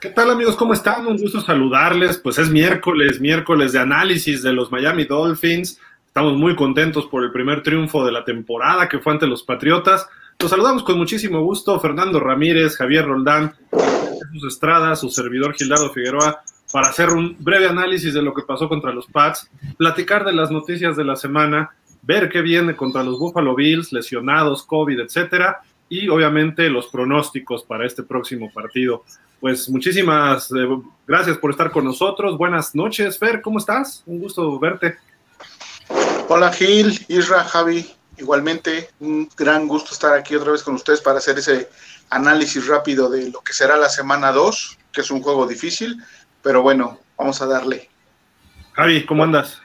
¿Qué tal amigos? ¿Cómo están? Un gusto saludarles. Pues es miércoles, miércoles de análisis de los Miami Dolphins. Estamos muy contentos por el primer triunfo de la temporada que fue ante los Patriotas. Los saludamos con muchísimo gusto. Fernando Ramírez, Javier Roldán, Jesús Estrada, su servidor Gildardo Figueroa, para hacer un breve análisis de lo que pasó contra los Pats, platicar de las noticias de la semana, ver qué viene contra los Buffalo Bills, lesionados, COVID, etcétera, y obviamente los pronósticos para este próximo partido pues muchísimas eh, gracias por estar con nosotros. Buenas noches, Fer, ¿cómo estás? Un gusto verte. Hola Gil, Isra, Javi, igualmente un gran gusto estar aquí otra vez con ustedes para hacer ese análisis rápido de lo que será la semana 2, que es un juego difícil, pero bueno, vamos a darle. Javi, ¿cómo andas?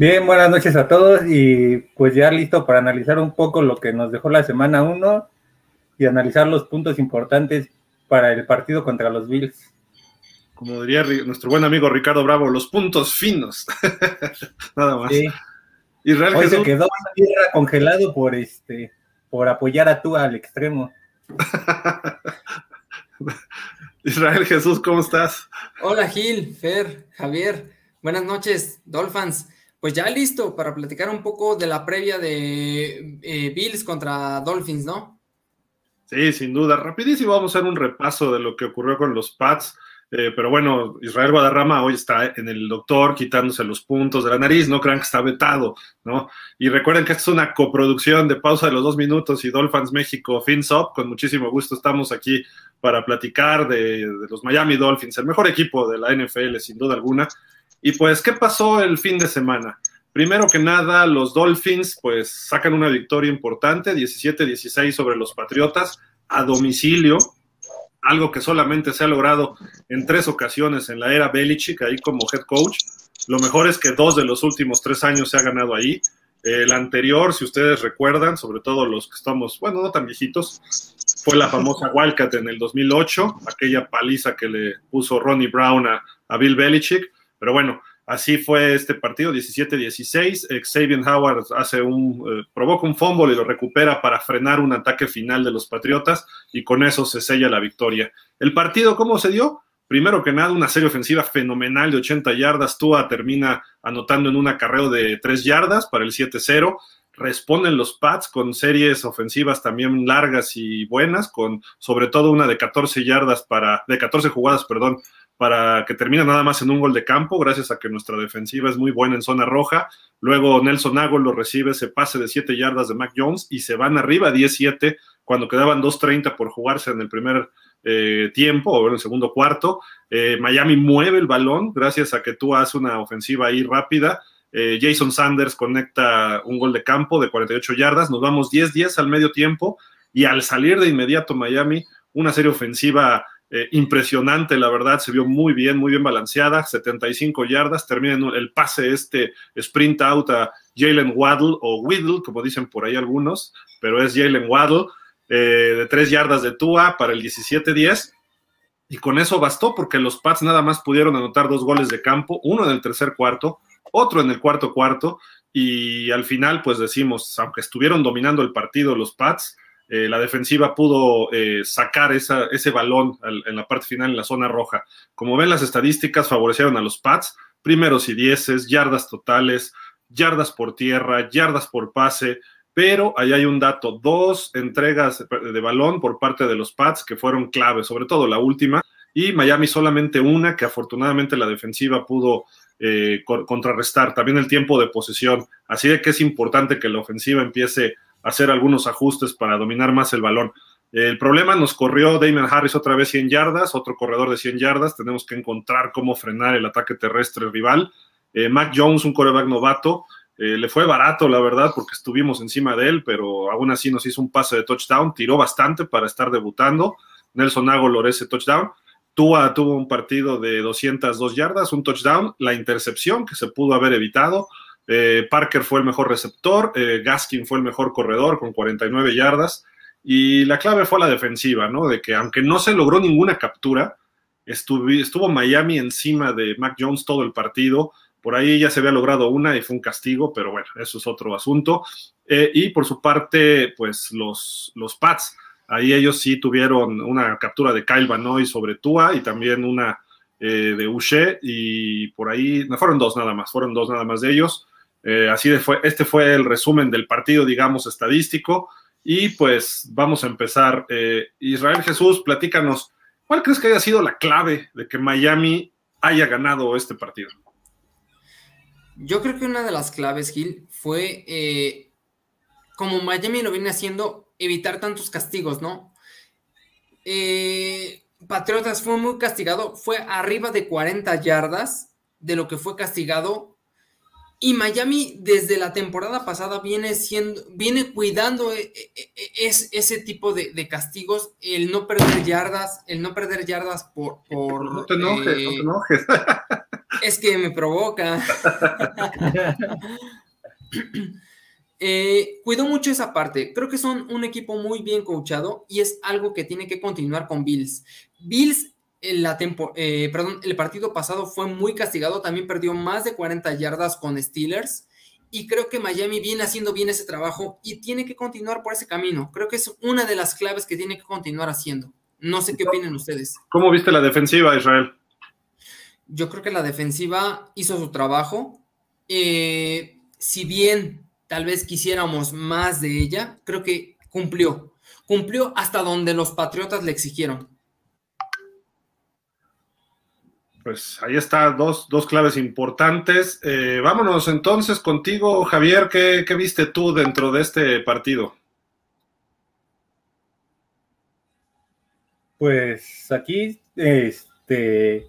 Bien, buenas noches a todos y pues ya listo para analizar un poco lo que nos dejó la semana 1 y analizar los puntos importantes para el partido contra los Bills. Como diría nuestro buen amigo Ricardo Bravo, los puntos finos. Nada más. Sí. Israel Hoy se quedó en tierra congelado por este por apoyar a tú al extremo. Israel Jesús, ¿cómo estás? Hola Gil, Fer, Javier, buenas noches, Dolphins. Pues ya listo para platicar un poco de la previa de eh, Bills contra Dolphins, ¿no? Sí, sin duda. Rapidísimo vamos a hacer un repaso de lo que ocurrió con los Pats. Eh, pero bueno, Israel Guadarrama hoy está en el doctor quitándose los puntos de la nariz, no crean que está vetado, ¿no? Y recuerden que esta es una coproducción de pausa de los dos minutos y Dolphins México FinSop. Con muchísimo gusto estamos aquí para platicar de, de, los Miami Dolphins, el mejor equipo de la NFL, sin duda alguna. Y pues, ¿qué pasó el fin de semana? Primero que nada, los Dolphins pues sacan una victoria importante, 17-16 sobre los Patriotas a domicilio, algo que solamente se ha logrado en tres ocasiones en la era Belichick, ahí como head coach. Lo mejor es que dos de los últimos tres años se ha ganado ahí. El anterior, si ustedes recuerdan, sobre todo los que estamos, bueno, no tan viejitos, fue la famosa Wildcat en el 2008, aquella paliza que le puso Ronnie Brown a, a Bill Belichick. Pero bueno, Así fue este partido, 17-16. Xavier Howard hace un, eh, provoca un fumble y lo recupera para frenar un ataque final de los Patriotas y con eso se sella la victoria. El partido, ¿cómo se dio? Primero que nada, una serie ofensiva fenomenal de 80 yardas. Tua termina anotando en un acarreo de 3 yardas para el 7-0. Responden los Pats con series ofensivas también largas y buenas, con sobre todo una de 14 yardas para, de 14 jugadas, perdón, para que termine nada más en un gol de campo, gracias a que nuestra defensiva es muy buena en zona roja. Luego Nelson Agol lo recibe ese pase de 7 yardas de Mac Jones y se van arriba 17 cuando quedaban 2.30 por jugarse en el primer eh, tiempo o en el segundo cuarto. Eh, Miami mueve el balón gracias a que tú haces una ofensiva ahí rápida. Eh, Jason Sanders conecta un gol de campo de 48 yardas. Nos vamos 10-10 al medio tiempo y al salir de inmediato Miami, una serie ofensiva eh, impresionante, la verdad, se vio muy bien, muy bien balanceada, 75 yardas, termina en el pase este sprint out a Jalen Waddle o Whittle, como dicen por ahí algunos, pero es Jalen Waddle, eh, de 3 yardas de Tua para el 17-10. Y con eso bastó porque los Pats nada más pudieron anotar dos goles de campo, uno en el tercer cuarto, otro en el cuarto cuarto, y al final, pues decimos, aunque estuvieron dominando el partido los Pats, eh, la defensiva pudo eh, sacar ese balón en la parte final en la zona roja. Como ven, las estadísticas favorecieron a los Pats, primeros y dieces, yardas totales, yardas por tierra, yardas por pase, pero ahí hay un dato, dos entregas de balón por parte de los Pats que fueron clave, sobre todo la última, y Miami solamente una que afortunadamente la defensiva pudo eh, contrarrestar, también el tiempo de posesión, así de que es importante que la ofensiva empiece hacer algunos ajustes para dominar más el balón. El problema nos corrió Damon Harris otra vez 100 yardas, otro corredor de 100 yardas. Tenemos que encontrar cómo frenar el ataque terrestre rival. Eh, Mac Jones, un coreback novato, eh, le fue barato, la verdad, porque estuvimos encima de él, pero aún así nos hizo un pase de touchdown. Tiró bastante para estar debutando. Nelson Agolor ese touchdown. Tua tuvo un partido de 202 yardas, un touchdown, la intercepción que se pudo haber evitado. Eh, Parker fue el mejor receptor, eh, Gaskin fue el mejor corredor con 49 yardas. Y la clave fue la defensiva, ¿no? De que aunque no se logró ninguna captura, estuvo, Miami encima de Mac Jones todo el partido. Por ahí ya se había logrado una y fue un castigo, pero bueno, eso es otro asunto. Eh, y por su parte, pues los, los Pats Ahí ellos sí tuvieron una captura de Kyle Banoy sobre Tua y también una eh, de Uche y por ahí, no fueron dos nada más, fueron dos nada más de ellos. Eh, así de fue, este fue el resumen del partido, digamos, estadístico. Y pues vamos a empezar. Eh, Israel Jesús, platícanos, ¿cuál crees que haya sido la clave de que Miami haya ganado este partido? Yo creo que una de las claves, Gil, fue eh, como Miami lo viene haciendo, evitar tantos castigos, ¿no? Patriotas fue muy castigado, fue arriba de 40 yardas de lo que fue castigado y Miami desde la temporada pasada viene siendo, viene cuidando eh, eh, eh, ese tipo de, castigos, el no perder yardas, el no perder yardas por... por no te enojes, no te enojes. Es que me provoca. cuidó mucho esa parte. Creo que son un equipo muy bien coachado y es algo que tiene que continuar con Bills. Bills la eh, perdón, el partido pasado fue muy castigado, también perdió más de 40 yardas con Steelers y creo que Miami viene haciendo bien ese trabajo y tiene que continuar por ese camino. Creo que es una de las claves que tiene que continuar haciendo. No sé qué opinan ustedes. ¿Cómo viste la defensiva, Israel? Yo creo que la defensiva hizo su trabajo. Eh, si bien tal vez quisiéramos más de ella, creo que cumplió. Cumplió hasta donde los Patriotas le exigieron. Pues ahí está, dos, claves importantes. Eh, vámonos entonces contigo, Javier. ¿qué, viste tú dentro de este partido? Pues aquí, este,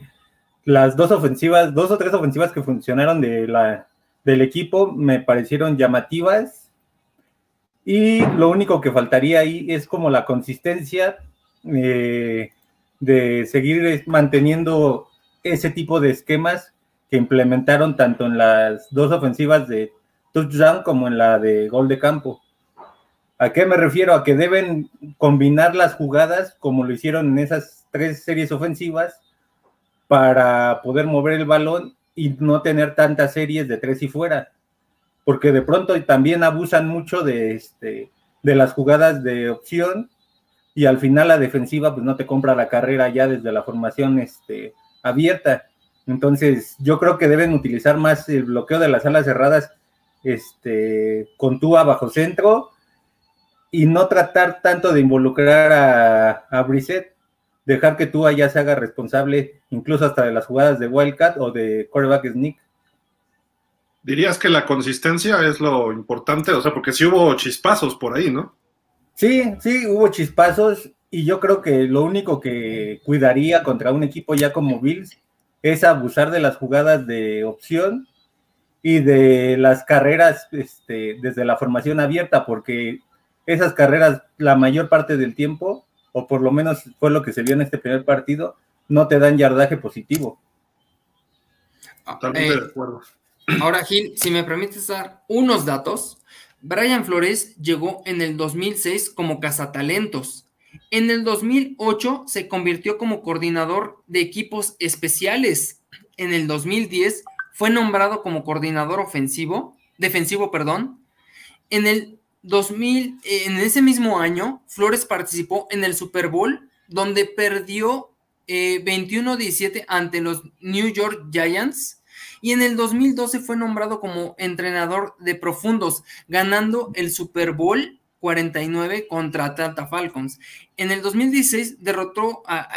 las dos ofensivas, dos o tres ofensivas que funcionaron de la, del equipo me parecieron llamativas. Y lo único que faltaría ahí es como la consistencia eh, de seguir manteniendo ese tipo de esquemas que implementaron tanto en las dos ofensivas de touchdown como en la de gol de campo. ¿A qué me refiero? A que deben combinar las jugadas como lo hicieron en esas tres series ofensivas para poder mover el balón y no tener tantas series de tres y fuera. Porque de pronto también abusan mucho de, este, de las jugadas de opción y al final la defensiva pues no te compra la carrera ya desde la formación este, abierta. Entonces, yo creo que deben utilizar más el bloqueo de las alas cerradas este, con Tua bajo centro y no tratar tanto de involucrar a, a Brissett, dejar que Tua ya se haga responsable incluso hasta de las jugadas de Wildcat o de quarterback sneak. Dirías que la consistencia es lo importante, o sea, porque sí hubo chispazos por ahí, ¿no? Sí, sí, hubo chispazos y yo creo que lo único que cuidaría contra un equipo ya como Bills es abusar de las jugadas de opción y de las carreras este, desde la formación abierta, porque esas carreras la mayor parte del tiempo, o por lo menos fue lo que se vio en este primer partido, no te dan yardaje positivo. Totalmente de acuerdo. Ahora, Gil, si me permites dar unos datos, Brian Flores llegó en el 2006 como cazatalentos en el 2008 se convirtió como coordinador de equipos especiales. En el 2010 fue nombrado como coordinador ofensivo, defensivo, perdón. En el 2000, en ese mismo año, Flores participó en el Super Bowl, donde perdió 21-17 eh, ante los New York Giants. Y en el 2012 fue nombrado como entrenador de profundos, ganando el Super Bowl 49 contra Atlanta Falcons. En el 2016 derrotó a,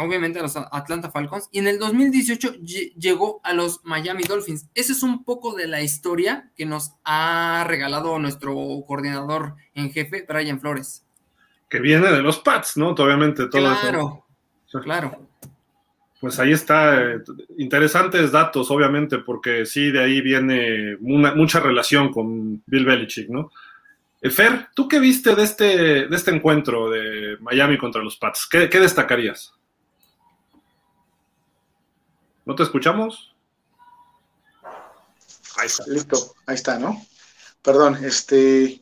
obviamente a los Atlanta Falcons y en el 2018 llegó a los Miami Dolphins. Ese es un poco de la historia que nos ha regalado nuestro coordinador en jefe, Brian Flores. Que viene de los Pats, ¿no? Obviamente todo claro, Claro. Pues ahí está, eh, interesantes datos, obviamente, porque sí, de ahí viene mucha relación con Bill Belichick, ¿no? Eh, Fer, ¿tú qué viste de este, de este encuentro de Miami contra los Pats? ¿Qué, destacarías? ¿No te escuchamos? Ahí está. Listo, ahí está, ¿no? Perdón, este,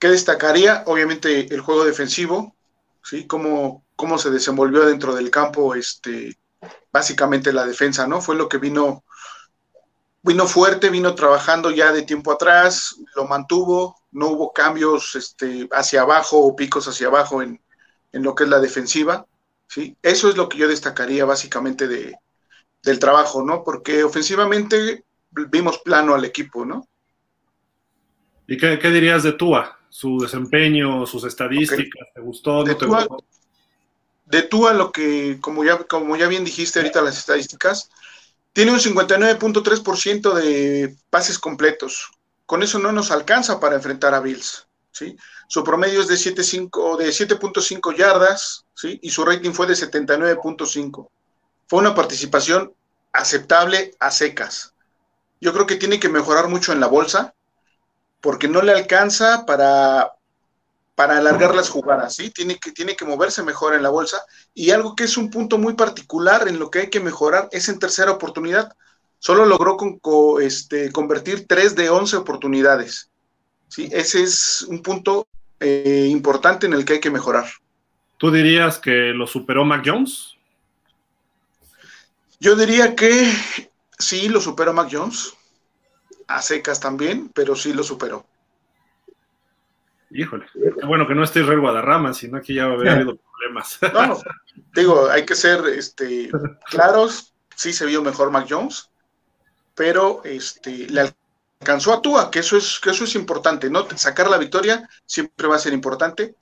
¿qué destacaría? Obviamente el juego defensivo, ¿sí? Cómo, cómo se desenvolvió dentro del campo, este, básicamente la defensa, ¿no? Fue lo que vino, vino fuerte, vino trabajando ya de tiempo atrás, lo mantuvo, no hubo cambios este, hacia abajo o picos hacia abajo en, en lo que es la defensiva, ¿sí? Eso es lo que yo destacaría básicamente de, del trabajo, ¿no? Porque ofensivamente vimos plano al equipo, ¿no? ¿Y qué, dirías de Tua? Su desempeño, sus estadísticas, ¿te gustó? De, te Tua, de Tua, lo que, como ya, como ya bien dijiste ahorita las estadísticas, tiene un 59.3% de pases completos. Con eso no nos alcanza para enfrentar a Bills. ¿sí? Su promedio es de 7.5 yardas ¿sí? y su rating fue de 79.5. Fue una participación aceptable a secas. Yo creo que tiene que mejorar mucho en la bolsa porque no le alcanza para, para alargar las jugadas, ¿sí? Tiene que, tiene que moverse mejor en la bolsa. Y algo que es un punto muy particular en lo que hay que mejorar es en tercera oportunidad. Solo logró con, este, convertir 3 de 11 oportunidades. ¿sí? Ese es un punto eh, importante en el que hay que mejorar. ¿Tú dirías que lo superó Mac Jones? Yo diría que sí, lo superó Mac Jones. A secas también, pero sí lo superó. Híjole, qué bueno que no esté Israel Guadarrama, sino que ya va a haber habido problemas. No, digo, hay que ser este, claros, sí se vio mejor Mac Jones, pero este, le alcanzó a Tua, que eso es, que eso es importante, ¿no? Sacar la victoria siempre va a ser importante,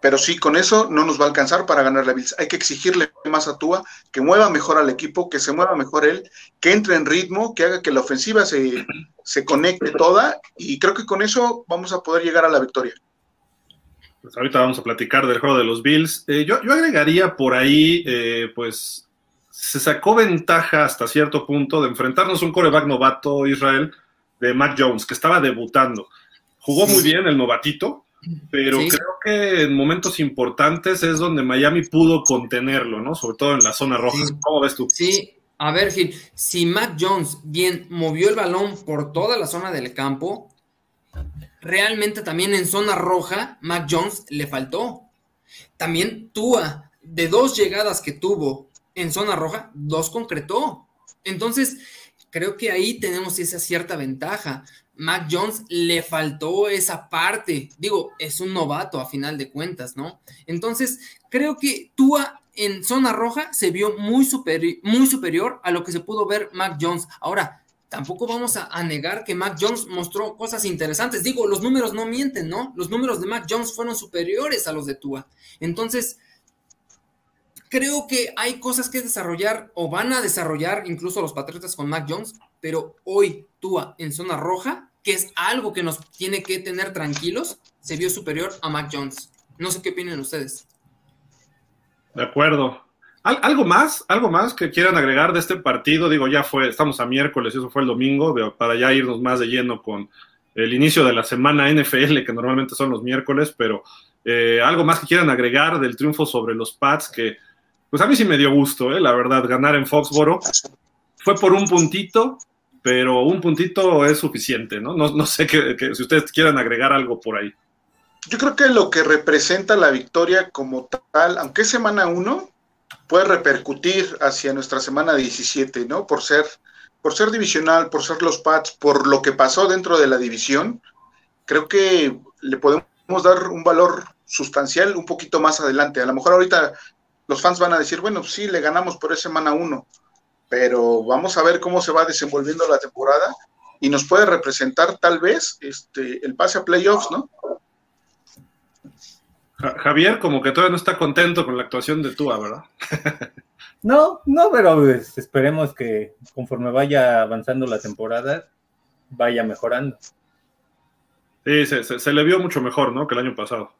pero sí, con eso no nos va a alcanzar para ganar la Bills. Hay que exigirle más a Tua, que mueva mejor al equipo, que se mueva mejor él, que entre en ritmo, que haga que la ofensiva se, se conecte toda, y creo que con eso vamos a poder llegar a la victoria. Pues ahorita vamos a platicar del juego de los Bills. Eh, yo, yo, agregaría por ahí, eh, pues, se sacó ventaja hasta cierto punto de enfrentarnos a un coreback novato, Israel, de Matt Jones, que estaba debutando. Jugó muy bien el novatito, pero creo que en momentos importantes es donde Miami pudo contenerlo, ¿no? Sobre todo en la zona roja. ¿Cómo ves tú? Sí, a ver, Gil, si Matt Jones bien movió el balón por toda la zona del campo, realmente también en zona roja, Matt Jones le faltó. También Tua, de dos llegadas que tuvo en zona roja, dos concretó. Entonces, creo que ahí tenemos esa cierta ventaja. Mac Jones le faltó esa parte. Digo, es un novato a final de cuentas, ¿no? Entonces, creo que Tua en zona roja se vio muy, muy superior a lo que se pudo ver Mac Jones. Ahora, tampoco vamos a, negar que Mac Jones mostró cosas interesantes. Digo, los números no mienten, ¿no? Los números de Mac Jones fueron superiores a los de Tua. Entonces, creo que hay cosas que desarrollar o van a desarrollar incluso los Patriotas con Mac Jones, pero hoy Tua en zona roja, que es algo que nos tiene que tener tranquilos, se vio superior a Mac Jones. No sé qué opinan ustedes. De acuerdo. ¿Algo más? ¿Algo más que quieran agregar de este partido? Digo, ya fue, estamos a miércoles, eso fue el domingo, para ya irnos más de lleno con el inicio de la semana NFL, que normalmente son los miércoles, pero eh, algo más que quieran agregar del triunfo sobre los Pats, que pues a mí sí me dio gusto, ¿eh? la verdad, ganar en Foxboro. Fue por un puntito, pero un puntito es suficiente, ¿no? No, sé que, si ustedes quieran agregar algo por ahí. Yo creo que lo que representa la victoria como tal, aunque es semana 1, puede repercutir hacia nuestra semana 17, ¿no? Por ser, por ser divisional, por ser los Pats, por lo que pasó dentro de la división, creo que le podemos dar un valor sustancial un poquito más adelante. A lo mejor ahorita los fans van a decir, bueno, sí, le ganamos por esa semana uno, pero vamos a ver cómo se va desenvolviendo la temporada y nos puede representar tal vez este, el pase a playoffs, ¿no? Javier, como que todavía no está contento con la actuación de Tua, ¿verdad? no, no, pero pues, esperemos que conforme vaya avanzando la temporada, vaya mejorando. Sí, se, se, le vio mucho mejor, ¿no? Que el año pasado.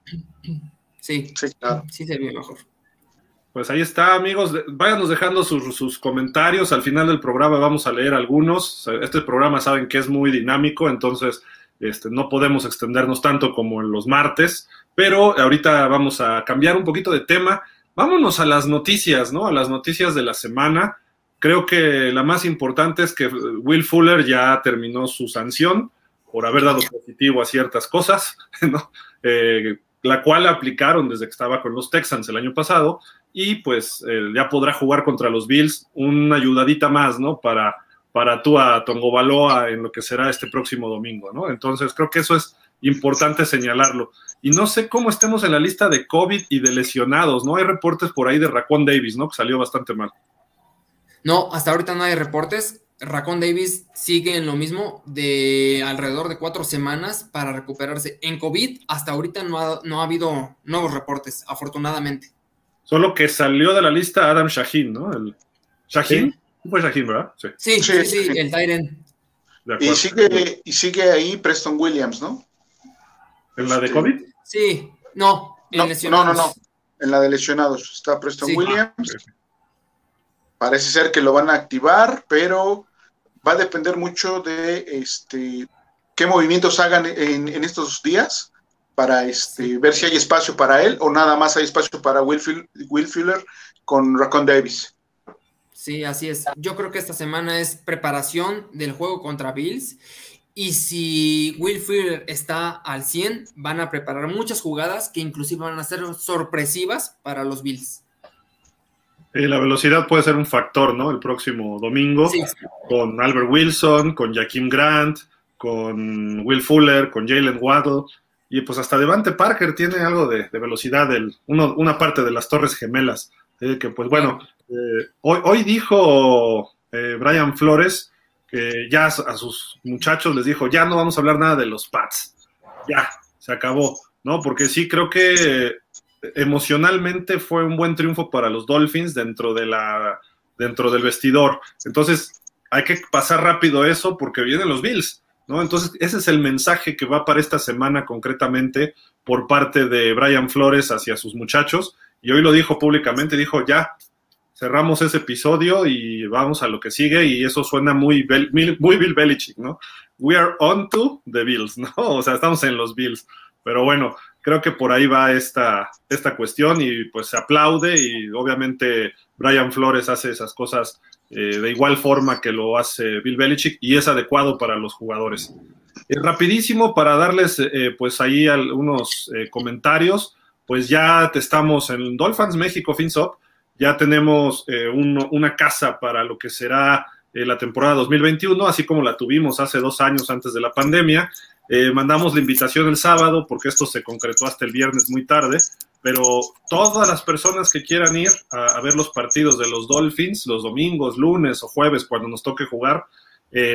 Sí, sí, claro. Sí se vio mejor. Pues ahí está, amigos. Váyanos dejando sus, comentarios. Al final del programa vamos a leer algunos. Este programa saben que es muy dinámico, entonces este, no podemos extendernos tanto como en los martes. Pero ahorita vamos a cambiar un poquito de tema. Vámonos a las noticias, ¿no? A las noticias de la semana. Creo que la más importante es que Will Fuller ya terminó su sanción por haber dado positivo a ciertas cosas, ¿no? Eh, la cual aplicaron desde que estaba con los Texans el año pasado y pues eh, ya podrá jugar contra los Bills una ayudadita más, ¿no? Para, para tú a Tongo Baloa en lo que será este próximo domingo, ¿no? Entonces creo que eso es importante señalarlo. Y no sé cómo estemos en la lista de COVID y de lesionados, ¿no? Hay reportes por ahí de Racón Davis, ¿no? Que salió bastante mal. No, hasta ahorita no hay reportes. Racón Davis sigue en lo mismo de alrededor de cuatro semanas para recuperarse. En COVID, hasta ahorita no ha, no ha habido nuevos reportes, afortunadamente. Solo que salió de la lista Adam Shaheen, ¿no? El, ¿Shaheen? Fue Shaheen, ¿verdad? Sí, sí, sí, sí, el Tyren. Y sigue, y sigue ahí Preston Williams, ¿no? ¿En la de este, COVID? Sí, no, en no, lesionados. No, no, no. En la de lesionados está Preston Williams. Parece ser que lo van a activar, pero va a depender mucho de este qué movimientos hagan en, estos días para este, ver si hay espacio para él o nada más hay espacio para Will, Will Fuller con Racon Davis. Sí, así es. Yo creo que esta semana es preparación del juego contra Bills. Y si Will Fuller está al 100, van a preparar muchas jugadas que inclusive van a ser sorpresivas para los Bills. la velocidad puede ser un factor, ¿no? El próximo domingo, con Albert Wilson, con Jaquim Grant, con Will Fuller, con Jalen Waddle, y pues hasta Devante Parker tiene algo de, velocidad, una parte de las Torres Gemelas, eh, que pues bueno, eh, hoy, dijo eh, Brian Flores ya a sus muchachos les dijo, ya no vamos a hablar nada de los Pats, ya, se acabó, ¿no? Porque sí creo que emocionalmente fue un buen triunfo para los Dolphins dentro de la dentro del vestidor. Entonces, hay que pasar rápido eso porque vienen los Bills, ¿no? Entonces, ese es el mensaje que va para esta semana concretamente por parte de Brian Flores hacia sus muchachos. Y hoy lo dijo públicamente, dijo, ya, cerramos ese episodio y vamos a lo que sigue y eso suena muy, muy Bill Belichick, ¿no? We are on to the Bills, ¿no? O sea, estamos en los Bills. Pero bueno, creo que por ahí va esta, esta cuestión y pues se aplaude y obviamente Brian Flores hace esas cosas eh, de igual forma que lo hace Bill Belichick y es adecuado para los jugadores. Eh, rapidísimo para darles eh, pues ahí algunos comentarios, pues ya te estamos en Dolphins México FinSop, ya tenemos eh, una casa para lo que será eh, la temporada 2021, así como la tuvimos hace dos años antes de la pandemia. Eh, mandamos la invitación el sábado porque esto se concretó hasta el viernes muy tarde, pero todas las personas que quieran ir a, ver los partidos de los Dolphins, los domingos, lunes o jueves, cuando nos toque jugar,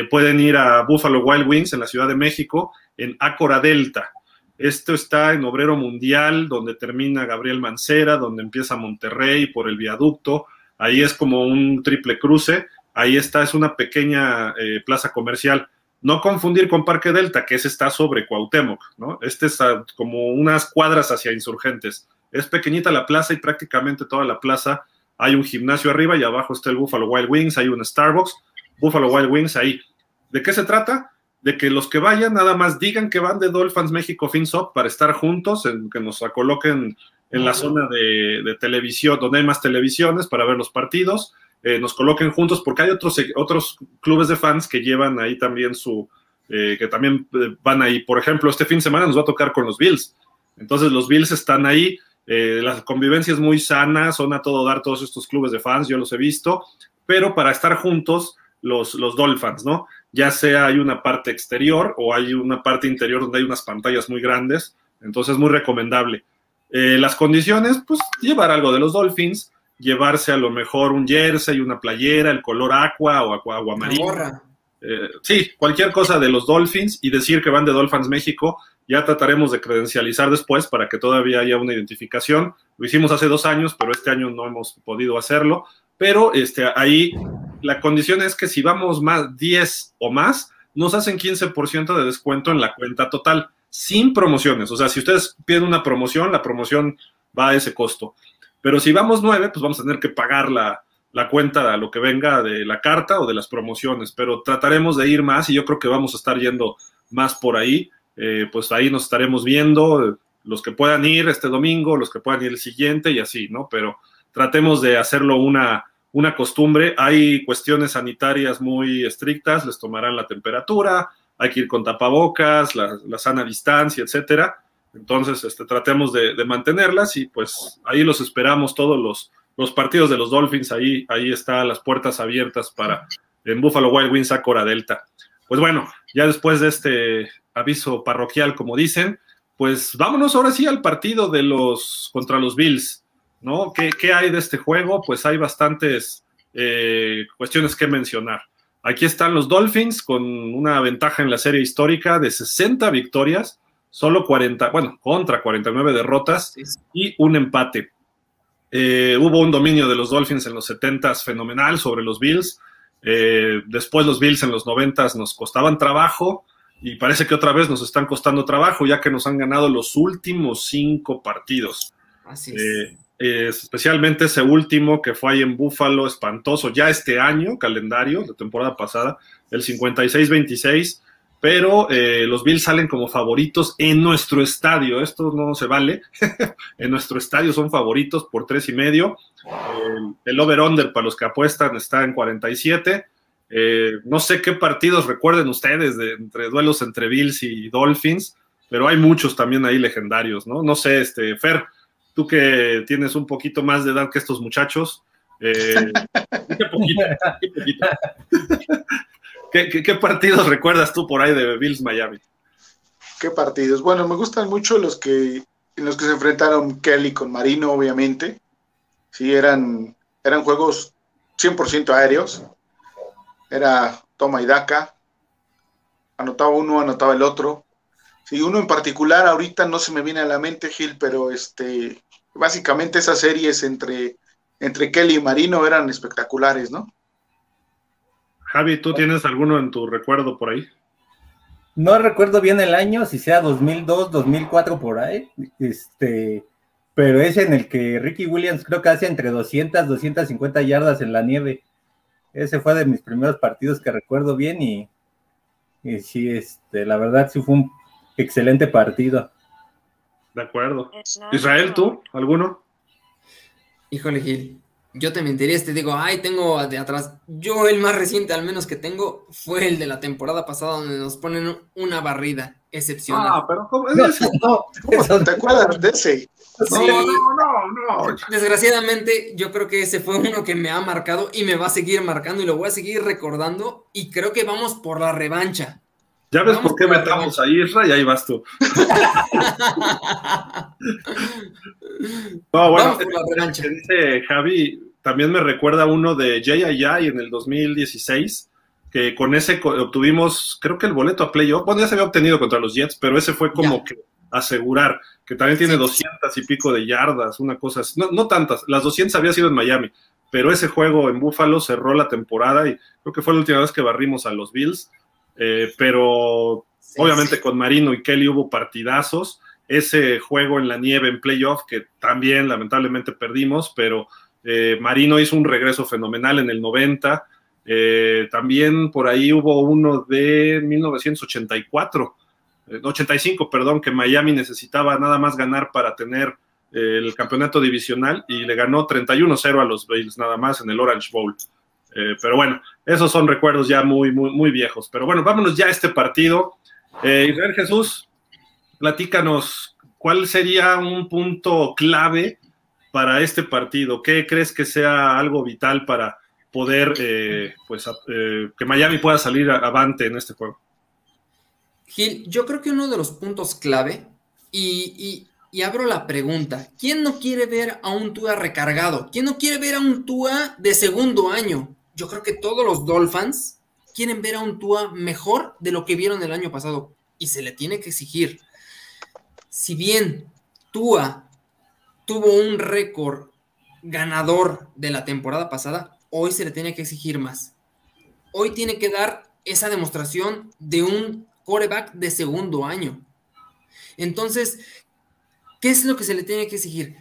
pueden ir a Buffalo Wild Wings en la Ciudad de México, en Acora Delta. Esto está en Obrero Mundial, donde termina Gabriel Mancera, donde empieza Monterrey por el viaducto. Ahí es como un triple cruce. Ahí está, es una pequeña eh, plaza comercial. No confundir con Parque Delta, que ese está sobre Cuauhtémoc, ¿no? Este está como unas cuadras hacia insurgentes. Es pequeñita la plaza y prácticamente toda la plaza hay un gimnasio arriba y abajo está el Buffalo Wild Wings, hay un Starbucks, Buffalo Wild Wings ahí. ¿De qué se trata? De que los que vayan nada más digan que van de Dolphins México FinSop para estar juntos, en, que nos coloquen en la zona de, televisión, donde hay más televisiones para ver los partidos, eh, nos coloquen juntos, porque hay otros, otros clubes de fans que llevan ahí también su, eh, que también eh, van ahí. Por ejemplo, este fin de semana nos va a tocar con los Bills. Entonces los Bills están ahí, la convivencia es muy sana, son a todo dar todos estos clubes de fans, yo los he visto, pero para estar juntos los, los Dolphins, ¿no? Ya sea hay una parte exterior o hay una parte interior donde hay unas pantallas muy grandes, entonces es muy recomendable. Eh, las condiciones, pues llevar algo de los Dolphins, llevarse a lo mejor un jersey, una playera, el color aqua o aqua, agua marina. Eh, sí, cualquier cosa de los Dolphins y decir que van de Dolphins México. Ya trataremos de credencializar después para que todavía haya una identificación. Lo hicimos hace dos años, pero este año no hemos podido hacerlo. Pero este, ahí la condición es que si vamos más 10 o más, nos hacen 15% de descuento en la cuenta total, sin promociones. O sea, si ustedes piden una promoción, la promoción va a ese costo. Pero si vamos 9, pues vamos a tener que pagar la, cuenta a lo que venga de la carta o de las promociones. Pero trataremos de ir más y yo creo que vamos a estar yendo más por ahí. Eh, pues ahí nos estaremos viendo, los que puedan ir este domingo, los que puedan ir el siguiente y así, ¿no? Pero tratemos de hacerlo una, una costumbre. Hay cuestiones sanitarias muy estrictas, les tomarán la temperatura, hay que ir con tapabocas, la, sana distancia, etcétera. Entonces, este, tratemos de, mantenerlas y pues ahí los esperamos todos los, los partidos de los Dolphins. Ahí, ahí están las puertas abiertas para en Buffalo Wild Wings a Cora Delta. Pues bueno, ya después de este aviso parroquial, como dicen, pues vámonos ahora sí al partido de los contra los Bills, ¿no? ¿Qué, qué hay de este juego? Pues hay bastantes eh, cuestiones que mencionar. Aquí están los Dolphins con una ventaja en la serie histórica de 60 victorias, solo 40, bueno, contra 49 derrotas y un empate. Eh, hubo un dominio de los Dolphins en los 70s fenomenal sobre los Bills. Eh, después los Bills en los 90s nos costaban trabajo y parece que otra vez nos están costando trabajo ya que nos han ganado los últimos cinco partidos. Así es. Eh, especialmente ese último que fue ahí en Búfalo, espantoso, ya este año, calendario, de temporada pasada, el 56-26, pero eh, los Bills salen como favoritos en nuestro estadio, esto no se vale, en nuestro estadio son favoritos por tres y medio, el over-under para los que apuestan está en 47, eh, no sé qué partidos recuerden ustedes de entre duelos entre Bills y Dolphins, pero hay muchos también ahí legendarios, ¿no? No sé, este, Fer, tú que tienes un poquito más de edad que estos muchachos, eh, ¿qué, poquito, qué, poquito. ¿Qué, qué, qué partidos recuerdas tú por ahí de Bills Miami? ¿Qué partidos? Bueno, me gustan mucho los que en los que se enfrentaron Kelly con Marino, obviamente. Sí, eran, eran juegos 100% aéreos era toma y daca, anotaba uno, anotaba el otro. Sí, uno en particular ahorita no se me viene a la mente, Gil, pero este, básicamente esas series entre, entre Kelly y Marino eran espectaculares, ¿no? Javi, ¿tú tienes alguno en tu recuerdo por ahí? No recuerdo bien el año, si sea 2002, 2004 por ahí, este, pero es en el que Ricky Williams creo que hace entre 200, 250 yardas en la nieve. Ese fue de mis primeros partidos que recuerdo bien y, y sí, este, la verdad sí fue un excelente partido. De acuerdo. Israel, ¿tú? ¿Alguno? Híjole, Gil. Yo te mentiría, te digo, ay, tengo de atrás. Yo el más reciente, al menos que tengo, fue el de la temporada pasada, donde nos ponen una barrida excepcional. Ah, pero ¿cómo es eso? No, ¿cómo te acuerdas de ese? Sí. No, no, no. Desgraciadamente, yo creo que ese fue uno que me ha marcado y me va a seguir marcando y lo voy a seguir recordando. Y creo que vamos por la revancha. Ya ves Vamos por qué metamos a Isra y ahí vas tú. No, bueno, que dice Javi, también me recuerda uno de J.I.I. en el 2016, que con ese obtuvimos, creo que el boleto a playoff, bueno, ya se había obtenido contra los Jets, pero ese fue como Ya. que asegurar, que también tiene Sí. 200 y pico de yardas, una cosa así, no, no tantas, las 200 había sido en Miami, pero ese juego en Buffalo cerró la temporada y creo que fue la última vez que barrimos a los Bills, eh, pero Sí, Obviamente sí. con Marino y Kelly hubo partidazos. Ese juego en la nieve en playoff que también lamentablemente perdimos, pero eh, Marino hizo un regreso fenomenal en el 90. Eh, también por ahí hubo uno de 1984, eh, 85, perdón, que Miami necesitaba nada más ganar para tener el campeonato divisional y le ganó 31-0 a los Bills nada más en el Orange Bowl. Eh, pero bueno, esos son recuerdos ya muy, muy, muy viejos. Pero bueno, vámonos ya a este partido. Eh, Israel Jesús, platícanos, ¿cuál sería un punto clave para este partido? ¿Qué crees que sea algo vital para poder, eh, pues, que Miami pueda salir avante en este juego? Gil, yo creo que uno de los puntos clave, y, y- y abro la pregunta, ¿quién no quiere ver a un Tua recargado? ¿Quién no quiere ver a un Tua de segundo año? Yo creo que todos los Dolphins quieren ver a un Tua mejor de lo que vieron el año pasado, y se le tiene que exigir. Si bien Tua tuvo un récord ganador de la temporada pasada, hoy se le tiene que exigir más. Hoy tiene que dar esa demostración de un coreback de segundo año. Entonces, ¿qué es lo que se le tiene que exigir?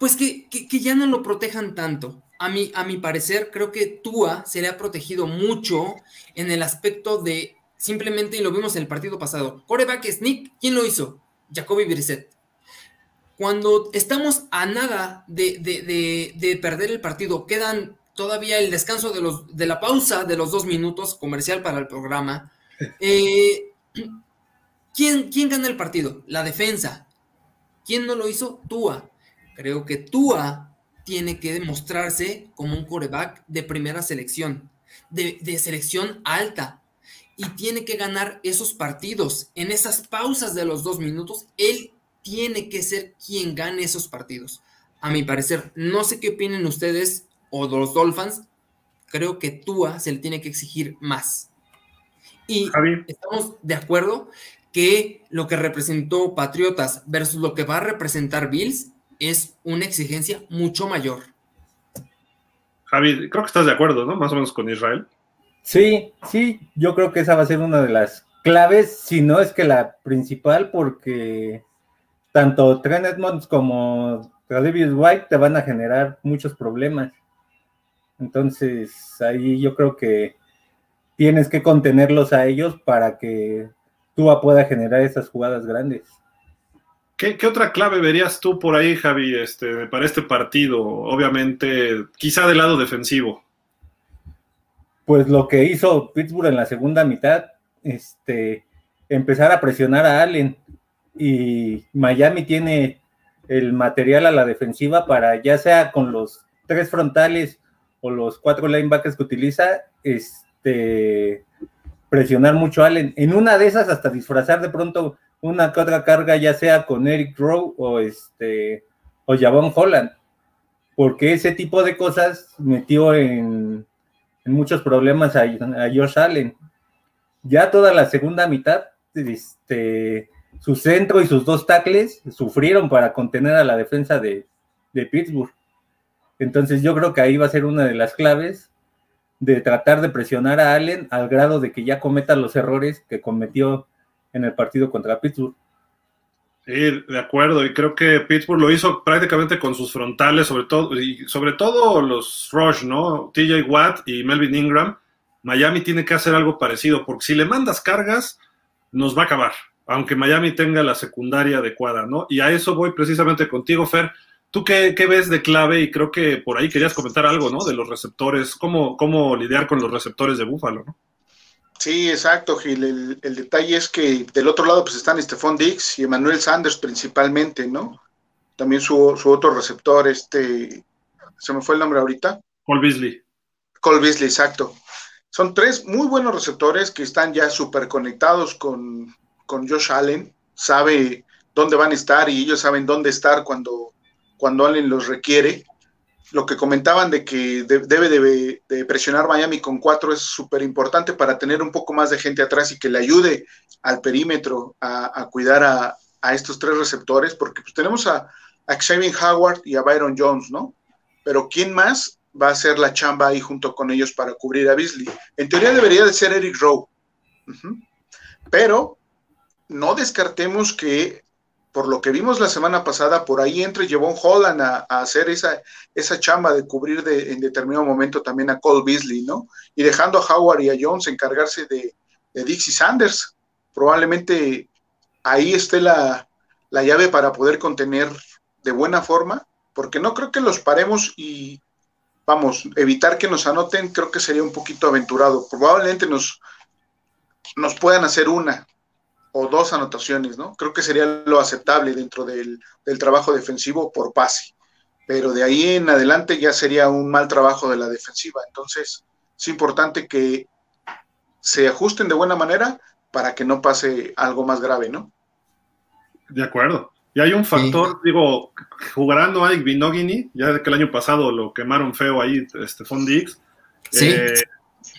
Pues que, que- que ya no lo protejan tanto. A mi, a mi parecer, creo que Tua se le ha protegido mucho en el aspecto de simplemente, y lo vimos en el partido pasado, coreback sneak, ¿quién lo hizo? Jacoby Brissett. Cuando estamos a nada de, de- de- de perder el partido, quedan todavía el descanso de, los, de la pausa de los dos minutos comercial para el programa. Eh, ¿quién, ¿Quién gana el partido? La defensa. ¿Quién no lo hizo? Tua. Creo que Tua tiene que demostrarse como un coreback de primera selección, de, de selección alta. y tiene que ganar esos partidos. En esas pausas de los dos minutos, él tiene que ser quien gane esos partidos. A mi parecer, no sé qué opinen ustedes o los Dolphins, creo que Tua se le tiene que exigir más. Y estamos de acuerdo que lo que representó Patriotas versus lo que va a representar Bills es una exigencia mucho mayor. Javi, creo que estás de acuerdo, ¿no? Más o menos con Israel. Sí, sí, yo creo que esa va a ser una de las claves, si no es que la principal, porque tanto Trent Edmonds como Travis White te van a generar muchos problemas. Entonces, ahí yo creo que tienes que contenerlos a ellos para que tú pueda generar esas jugadas grandes. ¿Qué, otra clave verías tú por ahí, Javi, este, para este partido? Obviamente, quizá del lado defensivo. Pues lo que hizo Pittsburgh en la segunda mitad, este, empezar a presionar a Allen. Y Miami tiene el material a la defensiva para, ya sea con los tres frontales o los cuatro linebackers que utiliza, este, presionar mucho a Allen. En una de esas, hasta disfrazar de pronto una que otra carga, ya sea con Eric Rowe o este o Javon Holland, porque ese tipo de cosas metió en, muchos problemas a, a, Josh Allen. Ya toda la segunda mitad, este, su centro y sus dos tackles sufrieron para contener a la defensa de, de Pittsburgh. Entonces yo creo que ahí va a ser una de las claves de tratar de presionar a Allen al grado de que ya cometa los errores que cometió en el partido contra Pittsburgh. Sí, de acuerdo, y creo que Pittsburgh lo hizo prácticamente con sus frontales, sobre todo, y sobre todo los Rush, ¿no? TJ Watt y Melvin Ingram. Miami tiene que hacer algo parecido, porque si le mandas cargas, nos va a acabar, aunque Miami tenga la secundaria adecuada, ¿no? Y a eso voy precisamente contigo, Fer. ¿Tú qué, ves de clave? Y creo que por ahí querías comentar algo, ¿no? De los receptores, cómo, cómo lidiar con los receptores de Búfalo, ¿no? Sí, exacto, Gil. El, detalle es que del otro lado pues están Stephon Dix y Emmanuel Sanders principalmente, ¿no? También su, otro receptor, este, se me fue el nombre ahorita. Cole Beasley. Cole Beasley, exacto. Son tres muy buenos receptores que están ya súper conectados con, con Josh Allen. Sabe dónde van a estar y ellos saben dónde estar cuando, cuando Allen los requiere lo que comentaban de que debe de, presionar Miami con cuatro es súper importante para tener un poco más de gente atrás y que le ayude al perímetro a, cuidar a, estos tres receptores, porque pues tenemos a, Xavier Howard y a Byron Jones, ¿no? Pero ¿quién más va a hacer la chamba ahí junto con ellos para cubrir a Beasley? En teoría debería de ser Eric Rowe, pero no descartemos que por lo que vimos la semana pasada, por ahí entre Jevon Holland a, hacer esa, esa chamba de cubrir de, en determinado momento también a Cole Beasley, ¿no? Y dejando a Howard y a Jones encargarse de, Dixie Sanders. Probablemente ahí esté la, la llave para poder contener de buena forma, porque no creo que los paremos y vamos, evitar que nos anoten, creo que sería un poquito aventurado. Probablemente nos, nos puedan hacer una, o dos anotaciones, ¿no? Creo que sería lo aceptable dentro del, trabajo defensivo por pase. Pero de ahí en adelante ya sería un mal trabajo de la defensiva. Entonces, es importante que se ajusten de buena manera para que no pase algo más grave, ¿no? De acuerdo. Y hay un factor, digo, jugarán a Binogini, ya que el año pasado lo quemaron feo ahí, este Dix. Sí. Eh,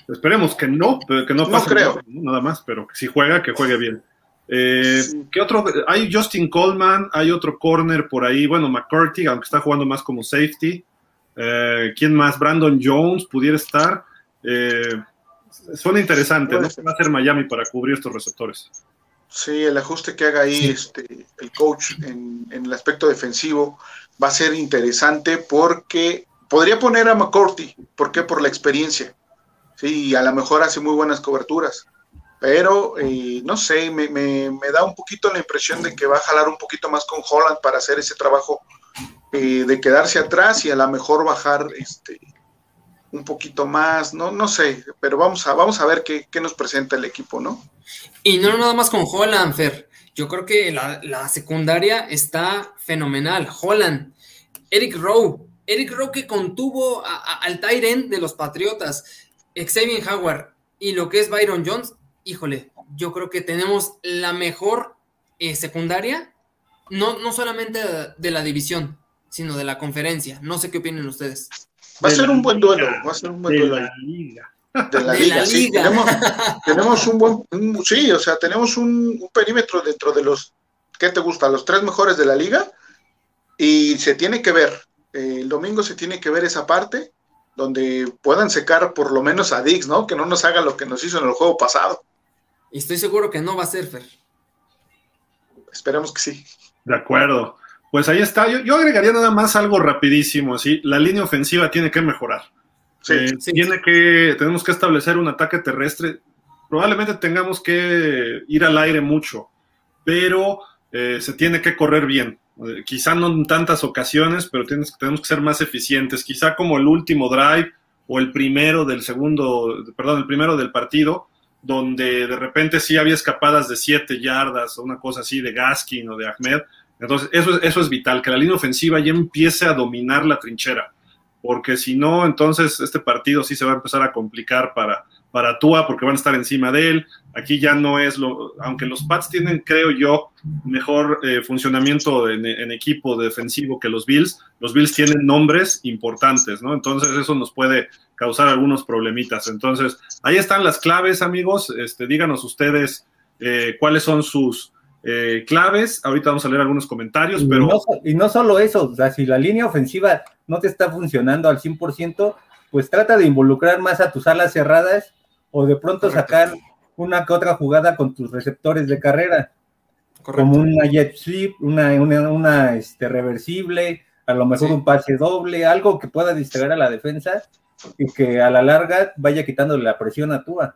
esperemos que no, que no pase creo. nada más, pero que si juega, que juegue bien. Eh, ¿Qué otro? Hay Justin Coleman, hay otro corner por ahí, bueno, McCarthy, aunque está jugando más como safety. Eh, ¿Quién más? Brandon Jones pudiera estar. Eh, suena interesante, ¿no? ¿Qué va a hacer Miami para cubrir estos receptores? Sí, el ajuste que haga ahí este, el coach en, el aspecto defensivo va a ser interesante porque podría poner a McCarthy, ¿por qué? Por la experiencia. Sí, a lo mejor hace muy buenas coberturas pero eh, no sé, me, da un poquito la impresión de que va a jalar un poquito más con Holland para hacer ese trabajo eh, de quedarse atrás y a lo mejor bajar este un poquito más, no, no sé, pero vamos a, vamos a ver qué, nos presenta el equipo, ¿no? Y no nada más con Holland, Fer. Yo creo que la, secundaria está fenomenal. Holland, Eric Rowe, Eric Rowe que contuvo al Tyren de los Patriotas, Xavier Howard y lo que es Byron Jones, híjole, yo creo que tenemos la mejor eh, secundaria, no, no solamente de la división, sino de la conferencia. No sé qué opinan ustedes. Va a ser un buen duelo, va a ser un buen de duelo. la liga. De la De liga, la sí. liga. Tenemos, tenemos un buen, un- sí, o sea, tenemos un, un perímetro dentro de los, ¿qué te gusta? Los tres mejores de la liga y se tiene que ver, eh, el domingo se tiene que ver esa parte donde puedan secar por lo menos a Dix, ¿no? Que no nos haga lo que nos hizo en el juego pasado. Y estoy seguro que no va a ser Fer. Esperemos que sí. De acuerdo. Pues ahí está. Yo, yo agregaría nada más algo rapidísimo, así. La línea ofensiva tiene que mejorar. Sí. Eh, Sí. Tiene que, tenemos que establecer un ataque terrestre. Probablemente tengamos que ir al aire mucho, pero eh, se tiene que correr bien. Eh, quizá no en tantas ocasiones, pero tienes- tenemos que ser más eficientes. Quizá como el último drive o el primero del segundo, perdón, el primero del partido, donde de repente sí había escapadas de siete yardas o una cosa así de Gaskin o de Ahmed. Entonces, eso, es- eso es vital, que la línea ofensiva ya empiece a dominar la trinchera porque si no, entonces este partido sí se va a empezar a complicar para, para Tua, porque van a estar encima de él. Aquí ya no es lo, aunque los Pats tienen, creo yo, mejor eh, funcionamiento en, en equipo defensivo que los Bills, los Bills tienen nombres importantes, ¿no? Entonces eso nos puede causar algunos problemitas. Entonces, ahí están las claves, amigos. Este, díganos ustedes eh, cuáles son sus eh, claves. Ahorita vamos a leer algunos comentarios, Y pero... no, so- y no solo eso, o sea, si la línea ofensiva no te está funcionando al 100%, pues trata de involucrar más a tus alas cerradas o de pronto Correcto. sacar una que otra jugada con tus receptores de carrera, Correcto. como una jet sweep, una, una, una, este, reversible, a lo mejor Sí. un pase doble, algo que pueda distraer a la defensa y que a la larga vaya quitándole la presión a Tua.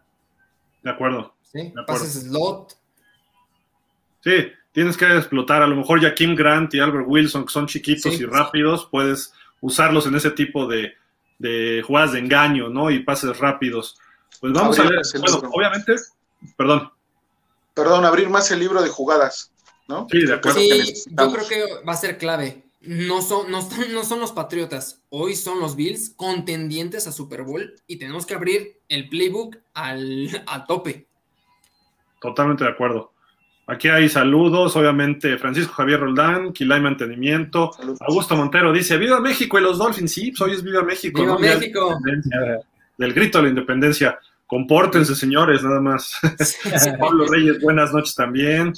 De acuerdo. Sí, De acuerdo. pases slot. Sí, tienes que explotar. A lo mejor ya Kim Grant y Albert Wilson, que son chiquitos Sí. y rápidos, puedes usarlos en ese tipo de, de jugadas de engaño, ¿no? Y pases rápidos. Pues vamos Abrir a ver. ese Bueno, libro. obviamente, perdón. Perdón, abrir más el libro de jugadas, ¿no? Sí, de acuerdo. Creo que Sí, yo creo que va a ser clave. No son, no, son, no son los Patriotas, hoy son los Bills contendientes a Super Bowl y tenemos que abrir el playbook al, a tope. Totalmente de acuerdo. Aquí hay saludos, obviamente, Francisco Javier Roldán, Quilay Mantenimiento. Saludos. Augusto Montero dice, ¡Viva México y los Dolphins! Sí, pues hoy es Viva México. ¡Viva ¿no? Ya México! Del grito a la independencia. Compórtense, señores, nada más. Pablo Reyes, buenas noches también.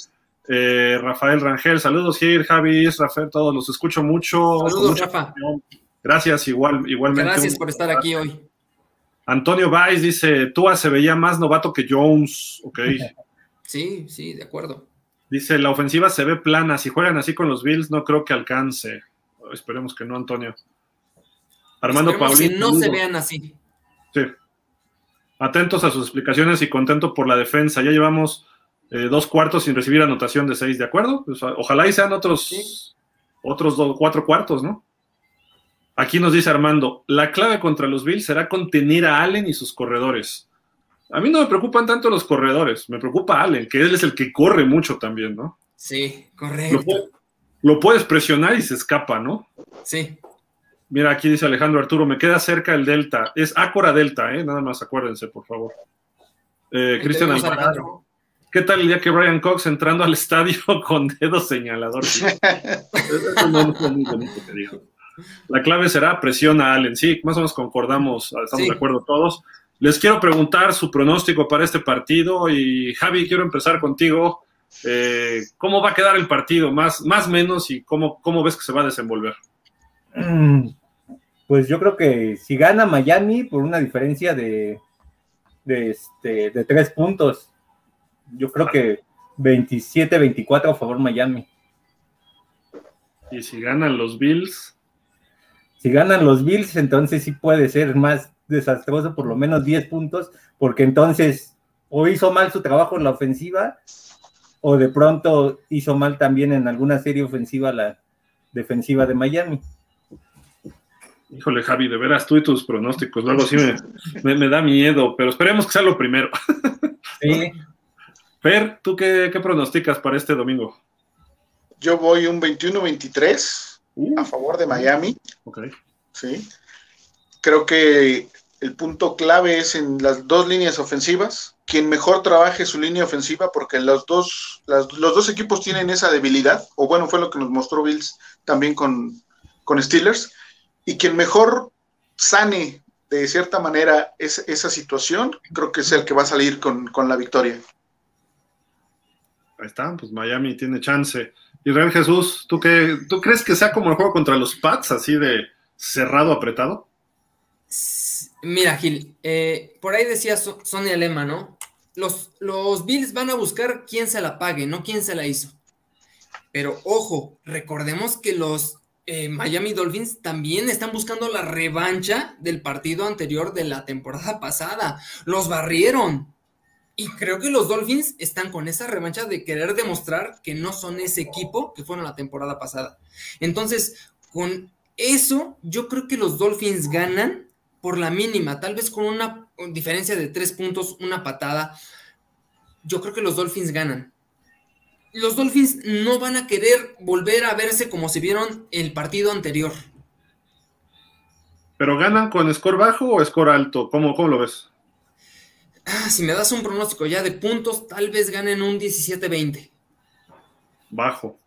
Eh, Rafael Rangel, saludos, Gil, Javi, Rafael, todos los escucho mucho. Saludos, Rafa. Gracias, igual, igualmente. Gracias por estar aquí hoy. Antonio Valls dice, Tua se veía más novato que Jones. Ok. Sí, sí, de acuerdo. Dice, la ofensiva se ve plana. Si juegan así con los Bills, no creo que alcance. Esperemos que no, Antonio. Armando Esperemos que no se vean así. Sí. Atentos a sus explicaciones y contento por la defensa. Ya llevamos eh, dos cuartos sin recibir anotación de seis, ¿de acuerdo? Ojalá y sean otros, Sí. otros dos, cuatro cuartos, ¿no? Aquí nos dice Armando, la clave contra los Bills será contener a Allen y sus corredores. A mí no me preocupan tanto los corredores, me preocupa Allen, que él es el que corre mucho también, ¿no? Sí, Lo, correcto. pu- lo puedes presionar y se escapa, ¿no? Sí, Mira, aquí dice Alejandro Arturo, me queda cerca el Delta. Es Ácora Delta, ¿eh? Nada más acuérdense, por favor. Eh, Cristian Alvarado. ¿Qué tal el día que Brian Cox entrando al estadio con dedo señalador? No muy bonito, te digo. La clave será presión a Allen. Sí, más o menos concordamos, estamos Sí. de acuerdo todos. Les quiero preguntar su pronóstico para este partido y Javi, quiero empezar contigo. Eh, ¿Cómo va a quedar el partido? Más, más menos y cómo, cómo ves que se va a desenvolver. Mm, Pues yo creo que si gana Miami por una diferencia de, de, este, de tres puntos, yo creo que 27-24 a favor Miami. Y si ganan los Bills, Si ganan los Bills, entonces sí puede ser más desastroso, por lo menos 10 puntos, porque entonces o hizo mal su trabajo en la ofensiva, o de pronto hizo mal también en alguna serie ofensiva la defensiva de Miami. Híjole Javi, de veras tú y tus pronósticos, luego sí me, me- me da miedo, pero esperemos que sea lo primero. Sí, Fer, ¿tú qué, qué pronosticas para este domingo? Yo voy un 21-23 Uh, a favor de Miami, ok. ¿sí? Creo que el punto clave es en las dos líneas ofensivas. Quien mejor trabaje su línea ofensiva, porque los dos, los dos equipos tienen esa debilidad, o bueno, fue lo que nos mostró Bills también con, con Steelers. Y quien mejor sane de cierta manera esa situación, creo que es el que va a salir con, con la victoria. Ahí está, pues Miami tiene chance. Israel Jesús, ¿tú, qué, ¿tú crees que sea como el juego contra los Pats, así de cerrado, apretado? Mira, Gil, eh, por ahí decía Sonia Lema, ¿no? Los, los Bills van a buscar quién se la pague, no quién se la hizo. Pero ojo, recordemos que los eh, Miami Dolphins también están buscando la revancha del partido anterior de la temporada pasada. Los barrieron. Y creo que los Dolphins están con esa revancha de querer demostrar que no son ese equipo que fueron la temporada pasada. Entonces, con eso, yo creo que los Dolphins ganan por la mínima, tal vez con una diferencia de tres puntos, una patada. Yo creo que los Dolphins ganan. Los Dolphins no van a querer volver a verse como se vieron el partido anterior. ¿Pero ganan con score bajo o score alto? ¿Cómo, cómo lo ves? Ah, si me das un pronóstico ya de puntos, tal vez ganen un 17-20. Bajo.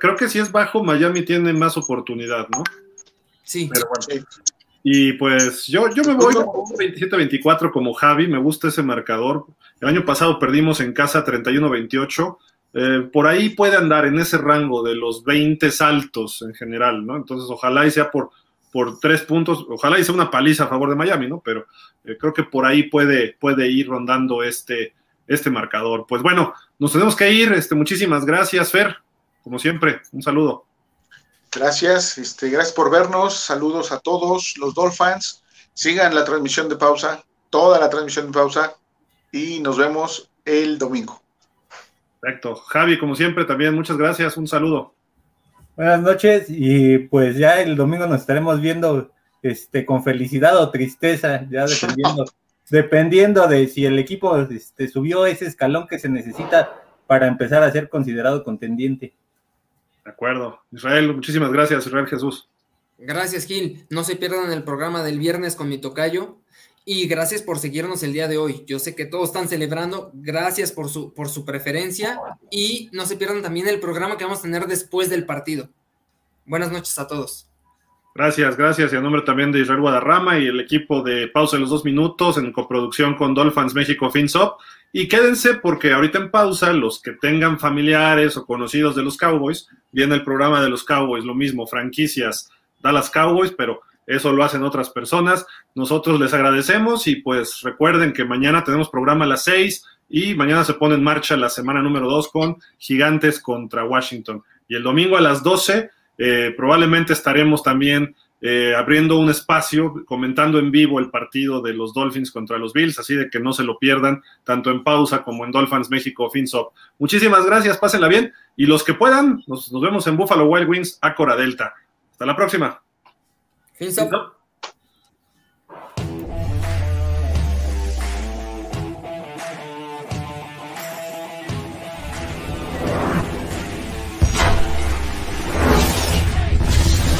creo, que si es bajo, Miami tiene más oportunidad, ¿no? Sí. Pero bueno. Y pues yo, yo me voy con un 27-24 como Javi, me gusta ese marcador. El año pasado perdimos en casa 31-28. Eh, por ahí puede andar en ese rango de los 20 saltos en general, ¿no? Entonces, ojalá y sea por, por tres puntos, ojalá y sea una paliza a favor de Miami, ¿no? Pero eh, creo que por ahí puede, puede ir rondando este, este marcador. Pues bueno, nos tenemos que ir. Este, muchísimas gracias, Fer. Como siempre, un saludo. Gracias, este, gracias por vernos. Saludos a todos los Dolphins. Sigan la transmisión de pausa, toda la transmisión de pausa, y nos vemos el domingo. Perfecto. Javi, como siempre, también muchas gracias. Un saludo. Buenas noches, y pues ya el domingo nos estaremos viendo este, con felicidad o tristeza, ya dependiendo, dependiendo de si el equipo este, subió ese escalón que se necesita para empezar a ser considerado contendiente. De acuerdo. Israel, muchísimas gracias, Israel Jesús. Gracias, Gil. No se pierdan el programa del viernes con mi tocayo. Y gracias por seguirnos el día de hoy. Yo sé que todos están celebrando. Gracias por su, por su preferencia. Y no se pierdan también el programa que vamos a tener después del partido. Buenas noches a todos. Gracias, gracias. Y a nombre también de Israel Guadarrama y el equipo de Pausa de los Dos Minutos en coproducción con Dolphins México FinSop. Y quédense porque ahorita en pausa, los que tengan familiares o conocidos de los Cowboys, viene el programa de los Cowboys, lo mismo, franquicias Dallas Cowboys, pero eso lo hacen otras personas. Nosotros les agradecemos y pues recuerden que mañana tenemos programa a las 6 y mañana se pone en marcha la semana número 2 con Gigantes contra Washington. Y el domingo a las 12 eh, probablemente estaremos también eh, abriendo un espacio, comentando en vivo el partido de los Dolphins contra los Bills, así de que no se lo pierdan, tanto en pausa como en Dolphins México FinSop. Muchísimas gracias, pásenla bien, y los que puedan, nos, vemos en Buffalo Wild Wings, Acora Delta. Hasta la próxima. FinSop.